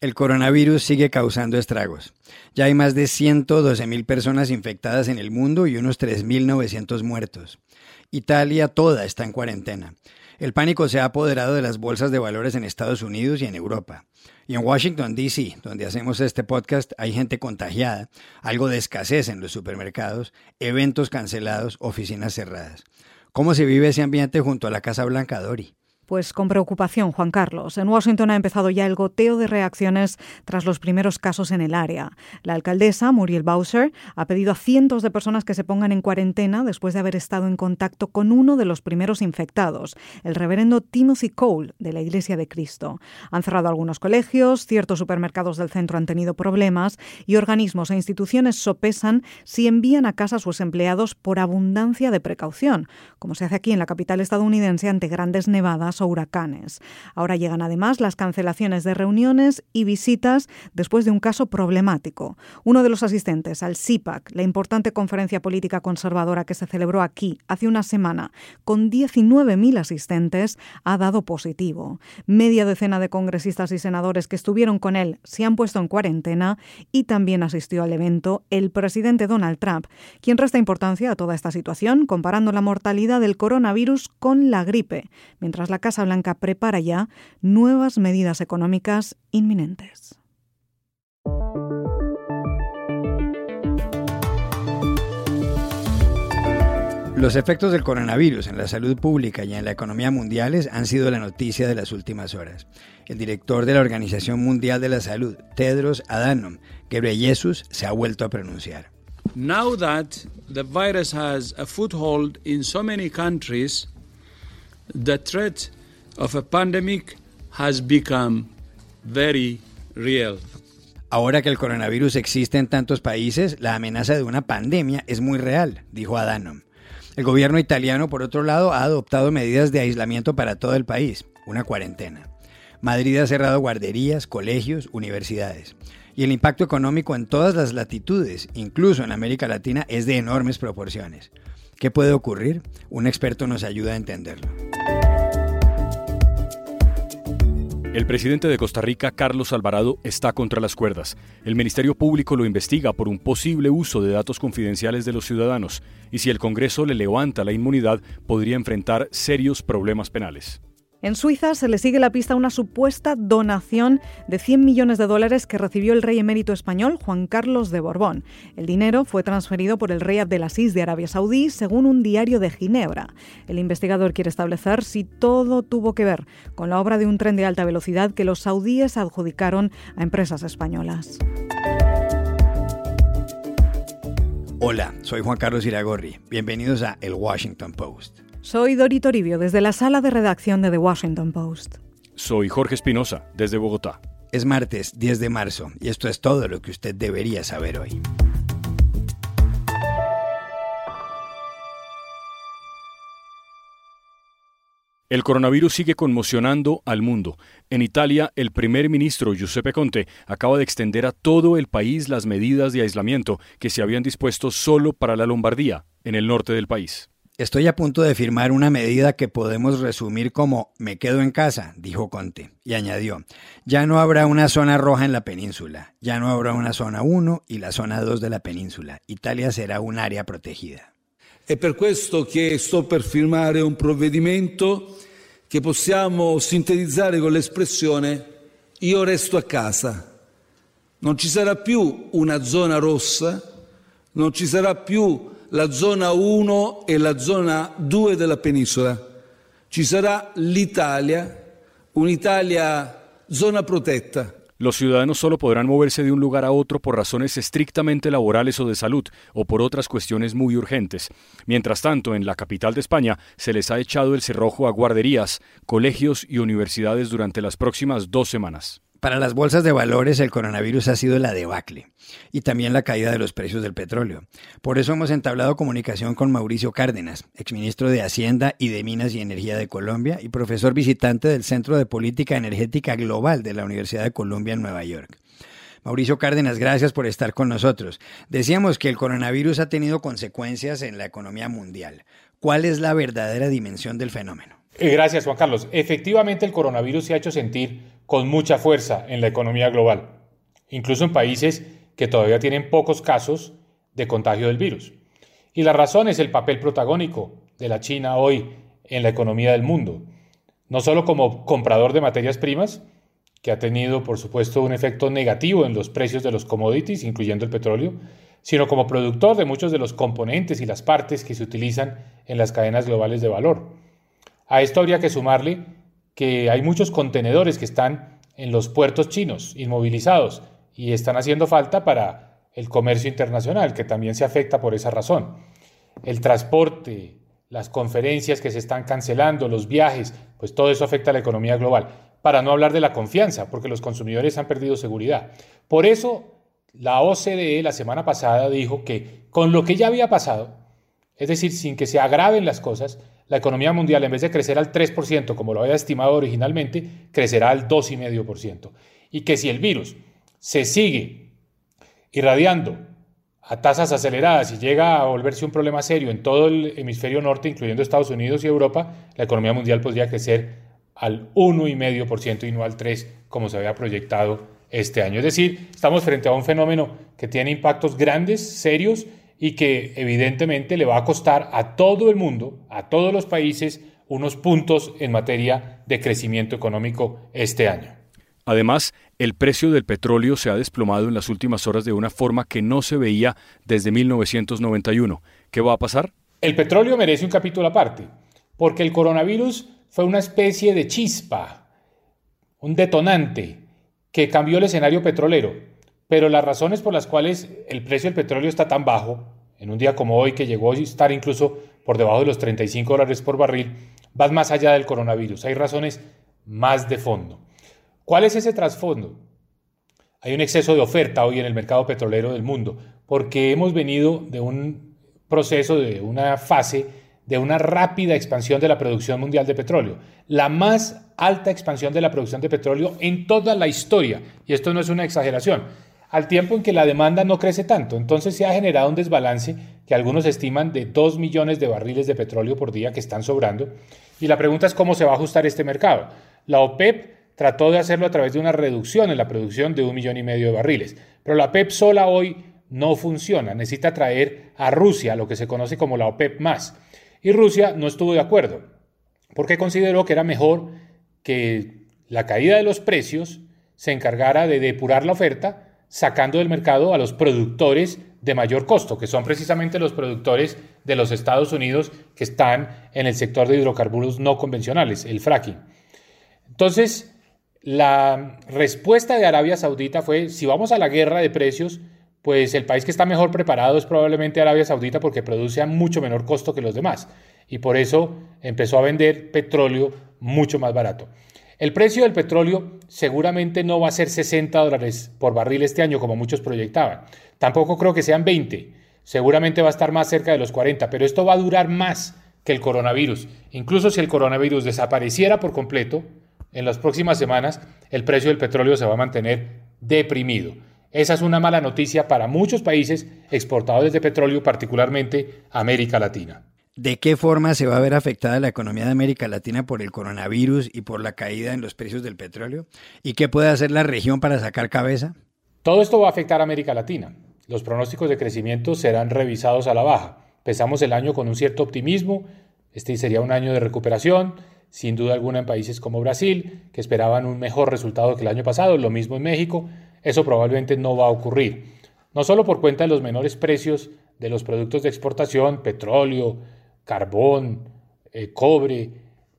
El coronavirus sigue causando estragos. Ya hay más de 112 mil personas infectadas en el mundo y unos 3.900 muertos. Italia toda está en cuarentena. El pánico se ha apoderado de las bolsas de valores en Estados Unidos y en Europa. Y en Washington, D.C., donde hacemos este podcast, hay gente contagiada, algo de escasez en los supermercados, eventos cancelados, oficinas cerradas. ¿Cómo se vive ese ambiente junto a la Casa Blanca, Dori? Pues con preocupación, Juan Carlos. En Washington ha empezado ya el goteo de reacciones tras los primeros casos en el área. La alcaldesa, Muriel Bowser, ha pedido a cientos de personas que se pongan en cuarentena después de haber estado en contacto con uno de los primeros infectados, el reverendo Timothy Cole, de la Iglesia de Cristo. Han cerrado algunos colegios, ciertos supermercados del centro han tenido problemas y organismos e instituciones sopesan si envían a casa a sus empleados por abundancia de precaución, como se hace aquí en la capital estadounidense ante grandes nevadas o huracanes. Ahora llegan además las cancelaciones de reuniones y visitas después de un caso problemático. Uno de los asistentes al CIPAC, la importante conferencia política conservadora que se celebró aquí hace una semana, con 19.000 asistentes, ha dado positivo. Media decena de congresistas y senadores que estuvieron con él se han puesto en cuarentena y también asistió al evento el presidente Donald Trump, quien resta importancia a toda esta situación comparando la mortalidad del coronavirus con la gripe, mientras la Casa Blanca prepara ya nuevas medidas económicas inminentes. Los efectos del coronavirus en la salud pública y en la economía mundiales han sido la noticia de las últimas horas. El director de la Organización Mundial de la Salud, Tedros Adhanom Ghebreyesus, se ha vuelto a pronunciar. Now that the virus has a foothold in so many countries, the threat of a pandemic has become very real. Ahora que el coronavirus existe en tantos países, la amenaza de una pandemia es muy real, dijo Adanom. El gobierno italiano, por otro lado, ha adoptado medidas de aislamiento para todo el país, una cuarentena. Madrid ha cerrado guarderías, colegios, universidades. Y el impacto económico en todas las latitudes, incluso en América Latina, es de enormes proporciones. ¿Qué puede ocurrir? Un experto nos ayuda a entenderlo. El presidente de Costa Rica, Carlos Alvarado, está contra las cuerdas. El Ministerio Público lo investiga por un posible uso de datos confidenciales de los ciudadanos y si el Congreso le levanta la inmunidad podría enfrentar serios problemas penales. En Suiza se le sigue la pista a una supuesta donación de 100 millones de dólares que recibió el rey emérito español Juan Carlos de Borbón. El dinero fue transferido por el rey Abdelaziz de Arabia Saudí, según un diario de Ginebra. El investigador quiere establecer si todo tuvo que ver con la obra de un tren de alta velocidad que los saudíes adjudicaron a empresas españolas. Hola, soy Juan Carlos Iragorri. Bienvenidos a El Washington Post. Soy Dori Toribio desde la sala de redacción de The Washington Post. Soy Jorge Espinosa desde Bogotá. Es martes 10 de marzo y esto es todo lo que usted debería saber hoy. El coronavirus sigue conmocionando al mundo. En Italia, el primer ministro Giuseppe Conte acaba de extender a todo el país las medidas de aislamiento que se habían dispuesto solo para la Lombardía, en el norte del país. Estoy a punto de firmar una medida que podemos resumir como me quedo en casa, dijo Conte, y añadió, ya no habrá una zona roja en la península, ya no habrá una zona 1 y la zona 2 de la península. Italia será un área protegida. È per questo che sto per firmare un provvedimento che possiamo sintetizzare con l'espressione io resto a casa. Non ci sarà più una zona rossa, non ci sarà più la zona 1 e la zona 2 della penisola. Ci sarà l'Italia, zona. Los ciudadanos solo podrán moverse de un lugar a otro por razones estrictamente laborales o de salud o por otras cuestiones muy urgentes. Mientras tanto, en la capital de España se les ha echado el cerrojo a guarderías, colegios y universidades durante las próximas dos semanas. Para las bolsas de valores el coronavirus ha sido la debacle y también la caída de los precios del petróleo. Por eso hemos entablado comunicación con Mauricio Cárdenas, exministro de Hacienda y de Minas y Energía de Colombia y profesor visitante del Centro de Política Energética Global de la Universidad de Columbia en Nueva York. Mauricio Cárdenas, gracias por estar con nosotros. Decíamos que el coronavirus ha tenido consecuencias en la economía mundial. ¿Cuál es la verdadera dimensión del fenómeno? Eh, gracias, Juan Carlos. Efectivamente, el coronavirus se ha hecho sentir con mucha fuerza en la economía global, incluso en países que todavía tienen pocos casos de contagio del virus. Y la razón es el papel protagónico de la China hoy en la economía del mundo, no solo como comprador de materias primas, que ha tenido por supuesto un efecto negativo en los precios de los commodities, incluyendo el petróleo, sino como productor de muchos de los componentes y las partes que se utilizan en las cadenas globales de valor. A esto habría que sumarle que hay muchos contenedores que están en los puertos chinos, inmovilizados, y están haciendo falta para el comercio internacional, que también se afecta por esa razón. El transporte, las conferencias que se están cancelando, los viajes, pues todo eso afecta a la economía global. Para no hablar de la confianza, porque los consumidores han perdido seguridad. Por eso la OCDE la semana pasada dijo que con lo que ya había pasado, es decir, sin que se agraven las cosas, la economía mundial en vez de crecer al 3%, como lo había estimado originalmente, crecerá al 2,5%. Y que si el virus se sigue irradiando a tasas aceleradas y llega a volverse un problema serio en todo el hemisferio norte, incluyendo Estados Unidos y Europa, la economía mundial podría crecer al 1,5% y no al 3% como se había proyectado este año. Es decir, estamos frente a un fenómeno que tiene impactos grandes, serios y que evidentemente le va a costar a todo el mundo, a todos los países, unos puntos en materia de crecimiento económico este año. Además, el precio del petróleo se ha desplomado en las últimas horas de una forma que no se veía desde 1991. ¿Qué va a pasar? El petróleo merece un capítulo aparte, porque el coronavirus fue una especie de chispa, un detonante que cambió el escenario petrolero. Pero las razones por las cuales el precio del petróleo está tan bajo, en un día como hoy que llegó a estar incluso por debajo de los 35 dólares por barril, van más allá del coronavirus. Hay razones más de fondo. ¿Cuál es ese trasfondo? Hay un exceso de oferta hoy en el mercado petrolero del mundo, porque hemos venido de un proceso, de una fase de una rápida expansión de la producción mundial de petróleo, la más alta expansión de la producción de petróleo en toda la historia, y esto no es una exageración, al tiempo en que la demanda no crece tanto. Entonces se ha generado un desbalance que algunos estiman de 2 millones de barriles de petróleo por día que están sobrando, y la pregunta es cómo se va a ajustar este mercado. La OPEP trató de hacerlo a través de una reducción en la producción de un millón y medio de barriles. Pero la OPEP sola hoy no funciona. Necesita traer a Rusia lo que se conoce como la OPEP más. Y Rusia no estuvo de acuerdo porque consideró que era mejor que la caída de los precios se encargara de depurar la oferta sacando del mercado a los productores de mayor costo, que son precisamente los productores de los Estados Unidos que están en el sector de hidrocarburos no convencionales, el fracking. Entonces, la respuesta de Arabia Saudita fue, si vamos a la guerra de precios, pues el país que está mejor preparado es probablemente Arabia Saudita porque produce a mucho menor costo que los demás y por eso empezó a vender petróleo mucho más barato. El precio del petróleo seguramente no va a ser 60 dólares por barril este año como muchos proyectaban. Tampoco creo que sean 20. Seguramente va a estar más cerca de los 40, pero esto va a durar más que el coronavirus. Incluso si el coronavirus desapareciera por completo, en las próximas semanas el precio del petróleo se va a mantener deprimido. Esa es una mala noticia para muchos países exportadores de petróleo, particularmente América Latina. ¿De qué forma se va a ver afectada la economía de América Latina por el coronavirus y por la caída en los precios del petróleo? ¿Y qué puede hacer la región para sacar cabeza? Todo esto va a afectar a América Latina. Los pronósticos de crecimiento serán revisados a la baja. Empezamos el año con un cierto optimismo. Este sería un año de recuperación sin duda alguna en países como Brasil, que esperaban un mejor resultado que el año pasado, lo mismo en México, eso probablemente no va a ocurrir. No solo por cuenta de los menores precios de los productos de exportación, petróleo, carbón, eh, cobre,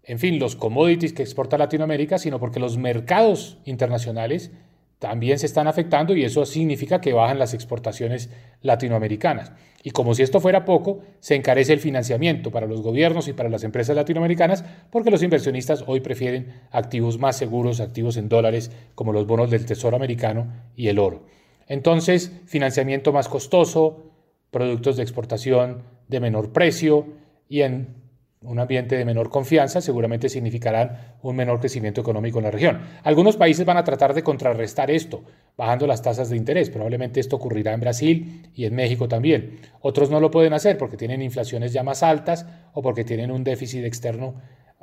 en fin, los commodities que exporta Latinoamérica, sino porque los mercados internacionales también se están afectando y eso significa que bajan las exportaciones latinoamericanas. Y como si esto fuera poco, se encarece el financiamiento para los gobiernos y para las empresas latinoamericanas porque los inversionistas hoy prefieren activos más seguros, activos en dólares como los bonos del Tesoro americano y el oro. Entonces, financiamiento más costoso, productos de exportación de menor precio y en un ambiente de menor confianza seguramente significarán un menor crecimiento económico en la región. Algunos países van a tratar de contrarrestar esto, bajando las tasas de interés. Probablemente esto ocurrirá en Brasil y en México también. Otros no lo pueden hacer porque tienen inflaciones ya más altas o porque tienen un déficit externo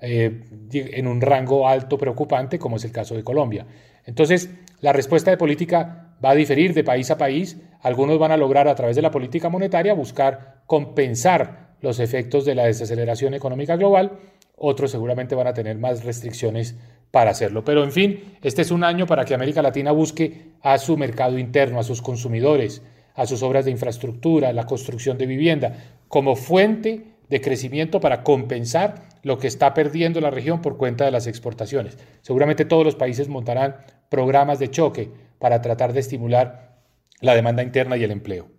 eh, en un rango alto preocupante, como es el caso de Colombia. Entonces, la respuesta de política va a diferir de país a país. Algunos van a lograr a través de la política monetaria buscar compensar los efectos de la desaceleración económica global. Otros seguramente van a tener más restricciones para hacerlo. Pero en fin, este es un año para que América Latina busque a su mercado interno, a sus consumidores, a sus obras de infraestructura, la construcción de vivienda, como fuente de crecimiento para compensar lo que está perdiendo la región por cuenta de las exportaciones. Seguramente todos los países montarán programas de choque para tratar de estimular la demanda interna y el empleo.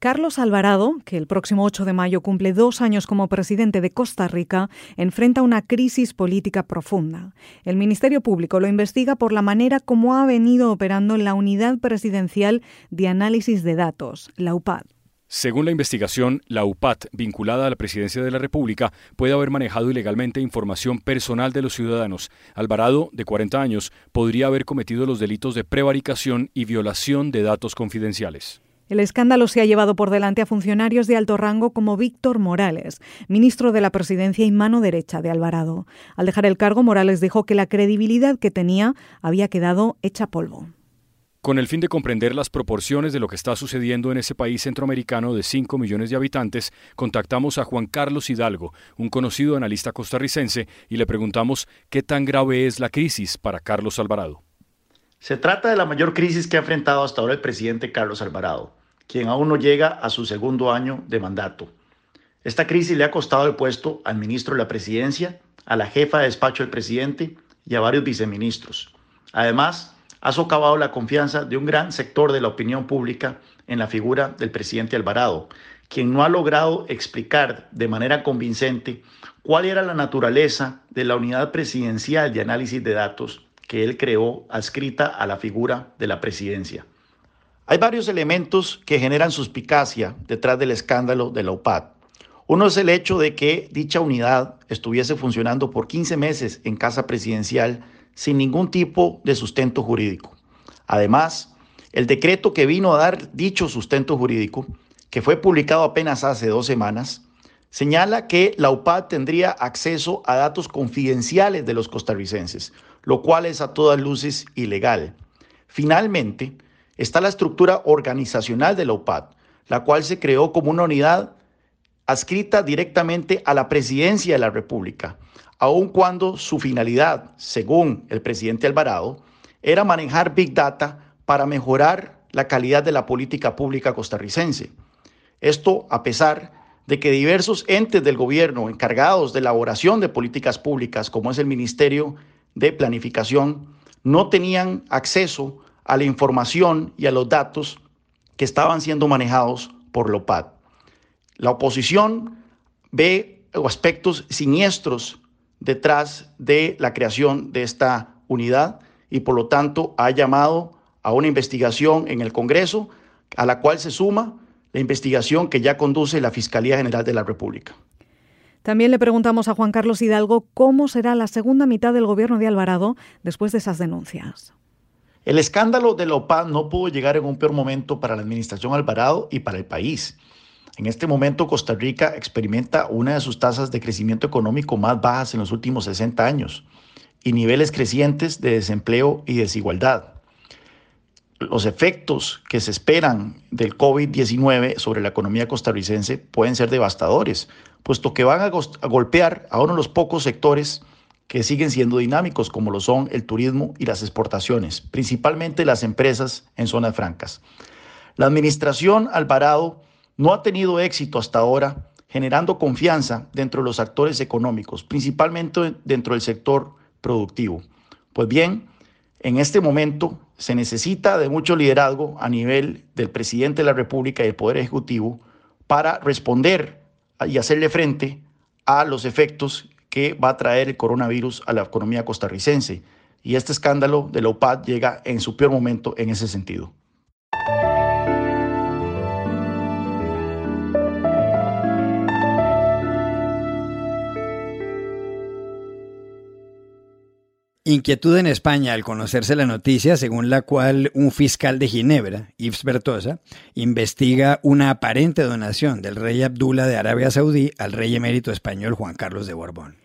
Carlos Alvarado, que el próximo 8 de mayo cumple dos años como presidente de Costa Rica, enfrenta una crisis política profunda. El Ministerio Público lo investiga por la manera como ha venido operando la Unidad Presidencial de Análisis de Datos, la UPAD. Según la investigación, la UPAD, vinculada a la presidencia de la República, puede haber manejado ilegalmente información personal de los ciudadanos. Alvarado, de 40 años, podría haber cometido los delitos de prevaricación y violación de datos confidenciales. El escándalo se ha llevado por delante a funcionarios de alto rango como Víctor Morales, ministro de la Presidencia y mano derecha de Alvarado. Al dejar el cargo, Morales dijo que la credibilidad que tenía había quedado hecha polvo. Con el fin de comprender las proporciones de lo que está sucediendo en ese país centroamericano de 5 millones de habitantes, contactamos a Juan Carlos Hidalgo, un conocido analista costarricense, y le preguntamos qué tan grave es la crisis para Carlos Alvarado. Se trata de la mayor crisis que ha enfrentado hasta ahora el presidente Carlos Alvarado quien aún no llega a su segundo año de mandato. Esta crisis le ha costado el puesto al ministro de la Presidencia, a la jefa de despacho del presidente y a varios viceministros. Además, ha socavado la confianza de un gran sector de la opinión pública en la figura del presidente Alvarado, quien no ha logrado explicar de manera convincente cuál era la naturaleza de la unidad presidencial de análisis de datos que él creó adscrita a la figura de la presidencia. Hay varios elementos que generan suspicacia detrás del escándalo de la UPAD. Uno es el hecho de que dicha unidad estuviese funcionando por 15 meses en casa presidencial sin ningún tipo de sustento jurídico. Además, el decreto que vino a dar dicho sustento jurídico, que fue publicado apenas hace dos semanas, señala que la UPAD tendría acceso a datos confidenciales de los costarricenses, lo cual es a todas luces ilegal. Finalmente, está la estructura organizacional de la UPAD, la cual se creó como una unidad adscrita directamente a la presidencia de la República, aun cuando su finalidad, según el presidente Alvarado, era manejar Big Data para mejorar la calidad de la política pública costarricense. Esto a pesar de que diversos entes del gobierno encargados de elaboración de políticas públicas, como es el Ministerio de Planificación, no tenían acceso a la información y a los datos que estaban siendo manejados por la OPAD. La oposición ve aspectos siniestros detrás de la creación de esta unidad y por lo tanto ha llamado a una investigación en el Congreso a la cual se suma la investigación que ya conduce la Fiscalía General de la República. También le preguntamos a Juan Carlos Hidalgo cómo será la segunda mitad del gobierno de Alvarado después de esas denuncias. El escándalo de la OPAD no pudo llegar en un peor momento para la administración Alvarado y para el país. En este momento Costa Rica experimenta una de sus tasas de crecimiento económico más bajas en los últimos 60 años y niveles crecientes de desempleo y desigualdad. Los efectos que se esperan del COVID-19 sobre la economía costarricense pueden ser devastadores, puesto que van a, golpear a uno de los pocos sectores que siguen siendo dinámicos, como lo son el turismo y las exportaciones, principalmente las empresas en zonas francas. La administración Alvarado no ha tenido éxito hasta ahora generando confianza dentro de los actores económicos, principalmente dentro del sector productivo. Pues bien, en este momento se necesita de mucho liderazgo a nivel del presidente de la República y del Poder Ejecutivo para responder y hacerle frente a los efectos que va a traer el coronavirus a la economía costarricense. Y este escándalo de la UPAD llega en su peor momento en ese sentido. Inquietud en España al conocerse la noticia según la cual un fiscal de Ginebra, Yves Bertosa, investiga una aparente donación del rey Abdullah de Arabia Saudí al rey emérito español Juan Carlos de Borbón.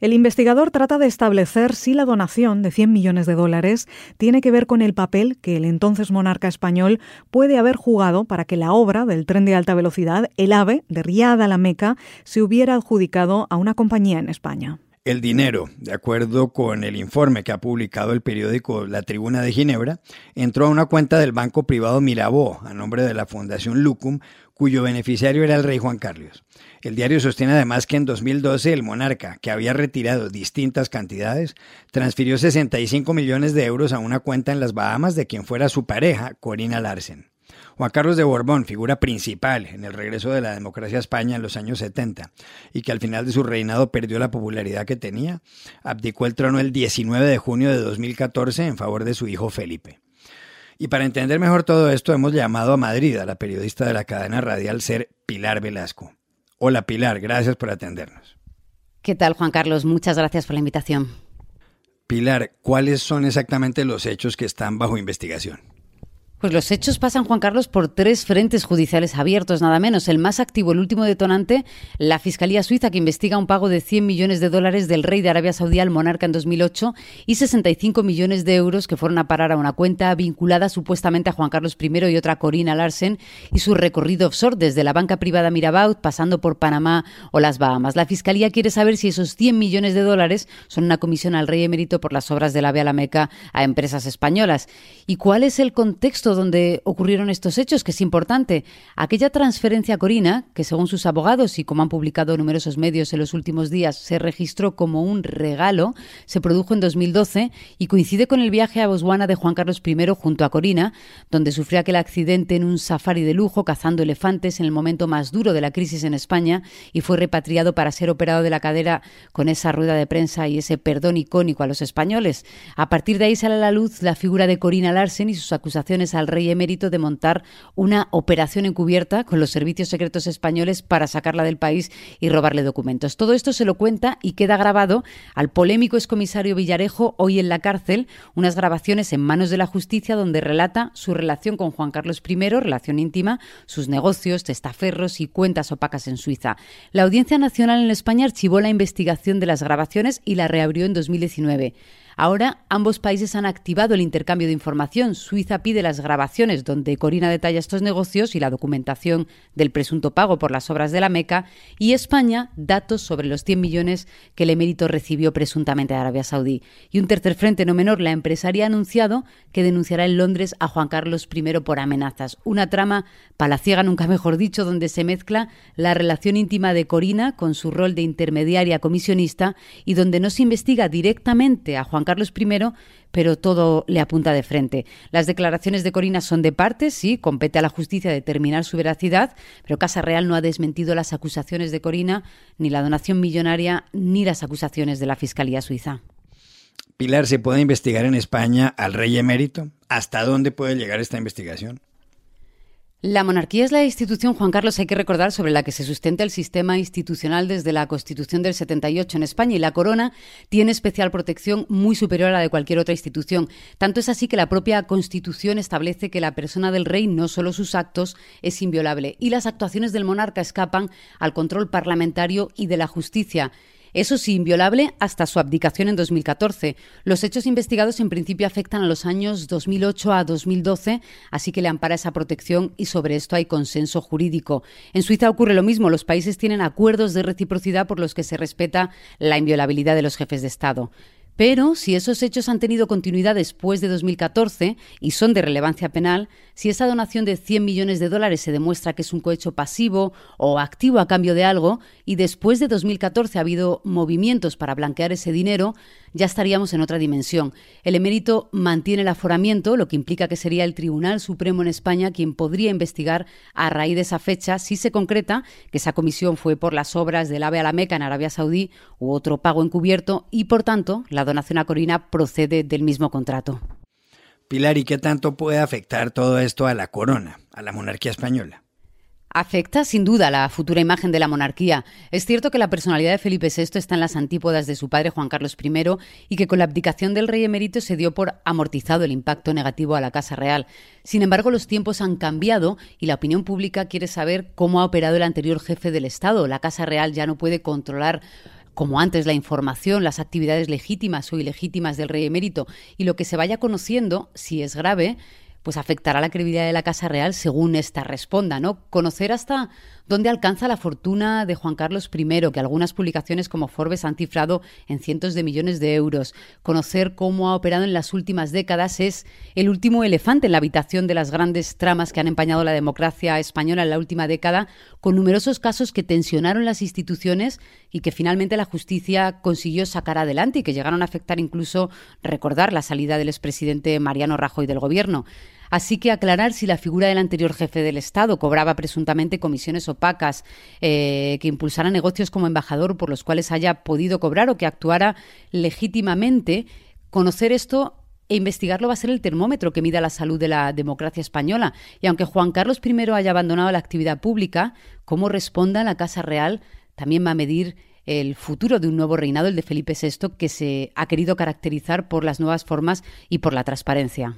El investigador trata de establecer si la donación de 100 millones de dólares tiene que ver con el papel que el entonces monarca español puede haber jugado para que la obra del tren de alta velocidad, el AVE, de Riad a la Meca, se hubiera adjudicado a una compañía en España. El dinero, de acuerdo con el informe que ha publicado el periódico La Tribuna de Ginebra, entró a una cuenta del banco privado Mirabó, a nombre de la Fundación Lucum, cuyo beneficiario era el rey Juan Carlos. El diario sostiene además que en 2012 el monarca, que había retirado distintas cantidades, transfirió 65 millones de euros a una cuenta en las Bahamas de quien fuera su pareja, Corina Larsen. Juan Carlos de Borbón, figura principal en el regreso de la democracia a España en los años 70 y que al final de su reinado perdió la popularidad que tenía, abdicó el trono el 19 de junio de 2014 en favor de su hijo Felipe. Y para entender mejor todo esto hemos llamado a Madrid a la periodista de la cadena radial Ser Pilar Velasco. Hola Pilar, gracias por atendernos. ¿Qué tal Juan Carlos? Muchas gracias por la invitación. Pilar, ¿cuáles son exactamente los hechos que están bajo investigación? Pues los hechos pasan, Juan Carlos, por tres frentes judiciales abiertos, nada menos. El más activo, el último detonante, la Fiscalía Suiza, que investiga un pago de 100 millones de dólares del rey de Arabia Saudí al monarca en 2008 y 65 millones de euros que fueron a parar a una cuenta vinculada supuestamente a Juan Carlos I y otra Corina Larsen y su recorrido offshore desde la banca privada Mirabaud, pasando por Panamá o las Bahamas. La Fiscalía quiere saber si esos 100 millones de dólares son una comisión al rey emérito por las obras de la Vía la Meca a empresas españolas. ¿Y cuál es el contexto donde ocurrieron estos hechos, que es importante. Aquella transferencia a Corina, que según sus abogados y como han publicado numerosos medios en los últimos días, se registró como un regalo, se produjo en 2012 y coincide con el viaje a Botswana de Juan Carlos I junto a Corina, donde sufrió aquel accidente en un safari de lujo cazando elefantes en el momento más duro de la crisis en España y fue repatriado para ser operado de la cadera con esa rueda de prensa y ese perdón icónico a los españoles. A partir de ahí sale a la luz la figura de Corina Larsen y sus acusaciones al rey emérito de montar una operación encubierta con los servicios secretos españoles para sacarla del país y robarle documentos. Todo esto se lo cuenta y queda grabado al polémico excomisario Villarejo hoy en la cárcel, unas grabaciones en manos de la justicia donde relata su relación con Juan Carlos I, relación íntima, sus negocios, testaferros y cuentas opacas en Suiza. La Audiencia Nacional en España archivó la investigación de las grabaciones y la reabrió en 2019. Ahora ambos países han activado el intercambio de información. Suiza pide las grabaciones donde Corina detalla estos negocios y la documentación del presunto pago por las obras de la Meca y España datos sobre los 100 millones que el emérito recibió presuntamente de Arabia Saudí. Y un tercer frente no menor, la empresaria ha anunciado que denunciará en Londres a Juan Carlos I por amenazas. Una trama palaciega, nunca mejor dicho, donde se mezcla la relación íntima de Corina con su rol de intermediaria comisionista y donde no se investiga directamente a Juan Carlos I, pero todo le apunta de frente. Las declaraciones de Corina son de parte, sí, compete a la justicia determinar su veracidad, pero Casa Real no ha desmentido las acusaciones de Corina, ni la donación millonaria, ni las acusaciones de la Fiscalía Suiza. Pilar, ¿se puede investigar en España al rey emérito? ¿Hasta dónde puede llegar esta investigación? La monarquía es la institución, Juan Carlos, hay que recordar, sobre la que se sustenta el sistema institucional desde la Constitución del 78 en España y la corona tiene especial protección muy superior a la de cualquier otra institución. Tanto es así que la propia Constitución establece que la persona del rey, no solo sus actos, es inviolable y las actuaciones del monarca escapan al control parlamentario y de la justicia. Eso sí, inviolable hasta su abdicación en 2014. Los hechos investigados en principio afectan a los años 2008 a 2012, así que le ampara esa protección y sobre esto hay consenso jurídico. En Suiza ocurre lo mismo. Los países tienen acuerdos de reciprocidad por los que se respeta la inviolabilidad de los jefes de Estado. Pero si esos hechos han tenido continuidad después de 2014 y son de relevancia penal, si esa donación de 100 millones de dólares se demuestra que es un cohecho pasivo o activo a cambio de algo, y después de 2014 ha habido movimientos para blanquear ese dinero, ya estaríamos en otra dimensión. El emérito mantiene el aforamiento, lo que implica que sería el Tribunal Supremo en España quien podría investigar a raíz de esa fecha si se concreta que esa comisión fue por las obras del AVE a la Meca en Arabia Saudí u otro pago encubierto y, por tanto, la donación a Corina procede del mismo contrato. Pilar, ¿y qué tanto puede afectar todo esto a la corona, a la monarquía española? Afecta sin duda la futura imagen de la monarquía. Es cierto que la personalidad de Felipe VI está en las antípodas de su padre Juan Carlos I y que con la abdicación del rey emérito se dio por amortizado el impacto negativo a la Casa Real. Sin embargo, los tiempos han cambiado y la opinión pública quiere saber cómo ha operado el anterior jefe del Estado. La Casa Real ya no puede controlar como antes la información, las actividades legítimas o ilegítimas del rey emérito y lo que se vaya conociendo, si es grave, pues afectará la credibilidad de la Casa Real según esta responda, ¿no? Conocer hasta dónde alcanza la fortuna de Juan Carlos I, que algunas publicaciones como Forbes han cifrado en cientos de millones de euros. Conocer cómo ha operado en las últimas décadas es el último elefante en la habitación de las grandes tramas que han empañado la democracia española en la última década, con numerosos casos que tensionaron las instituciones y que finalmente la justicia consiguió sacar adelante y que llegaron a afectar incluso recordar la salida del expresidente Mariano Rajoy del gobierno. Así que aclarar si la figura del anterior jefe del Estado cobraba presuntamente comisiones opacas, eh, que impulsara negocios como embajador por los cuales haya podido cobrar o que actuara legítimamente, conocer esto e investigarlo va a ser el termómetro que mida la salud de la democracia española. Y aunque Juan Carlos I haya abandonado la actividad pública, cómo responda la Casa Real también va a medir el futuro de un nuevo reinado, el de Felipe VI, que se ha querido caracterizar por las nuevas formas y por la transparencia.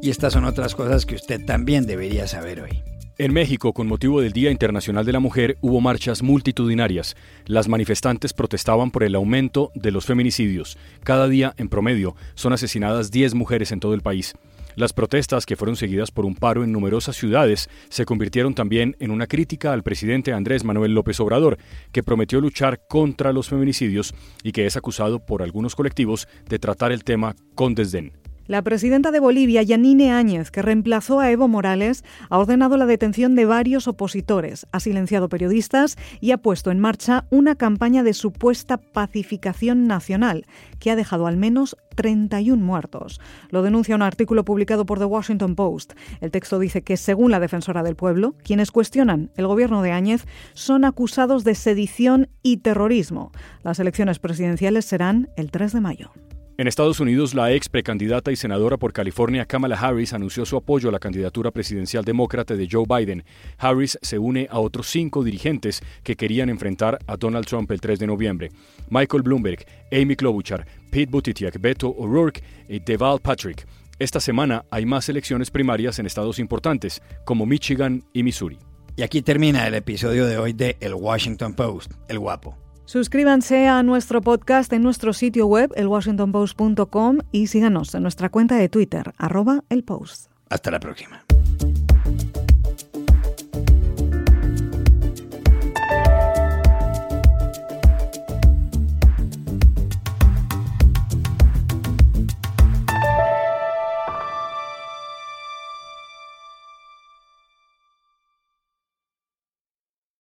Y estas son otras cosas que usted también debería saber hoy. En México, con motivo del Día Internacional de la Mujer, hubo marchas multitudinarias. Las manifestantes protestaban por el aumento de los feminicidios. Cada día, en promedio, son asesinadas 10 mujeres en todo el país. Las protestas, que fueron seguidas por un paro en numerosas ciudades, se convirtieron también en una crítica al presidente Andrés Manuel López Obrador, que prometió luchar contra los feminicidios y que es acusado por algunos colectivos de tratar el tema con desdén. La presidenta de Bolivia, Yanine Áñez, que reemplazó a Evo Morales, ha ordenado la detención de varios opositores, ha silenciado periodistas y ha puesto en marcha una campaña de supuesta pacificación nacional que ha dejado al menos 31 muertos. Lo denuncia un artículo publicado por The Washington Post. El texto dice que, según la defensora del pueblo, quienes cuestionan el gobierno de Áñez son acusados de sedición y terrorismo. Las elecciones presidenciales serán el 3 de mayo. En Estados Unidos, la ex precandidata y senadora por California Kamala Harris anunció su apoyo a la candidatura presidencial demócrata de Joe Biden. Harris se une a otros cinco dirigentes que querían enfrentar a Donald Trump el 3 de noviembre. Michael Bloomberg, Amy Klobuchar, Pete Buttigieg, Beto O'Rourke y Deval Patrick. Esta semana hay más elecciones primarias en estados importantes, como Michigan y Missouri. Y aquí termina el episodio de hoy de El Washington Post, El Guapo. Suscríbanse a nuestro podcast en nuestro sitio web, elwashingtonpost.com, y síganos en nuestra cuenta de Twitter, arroba. Hasta la próxima.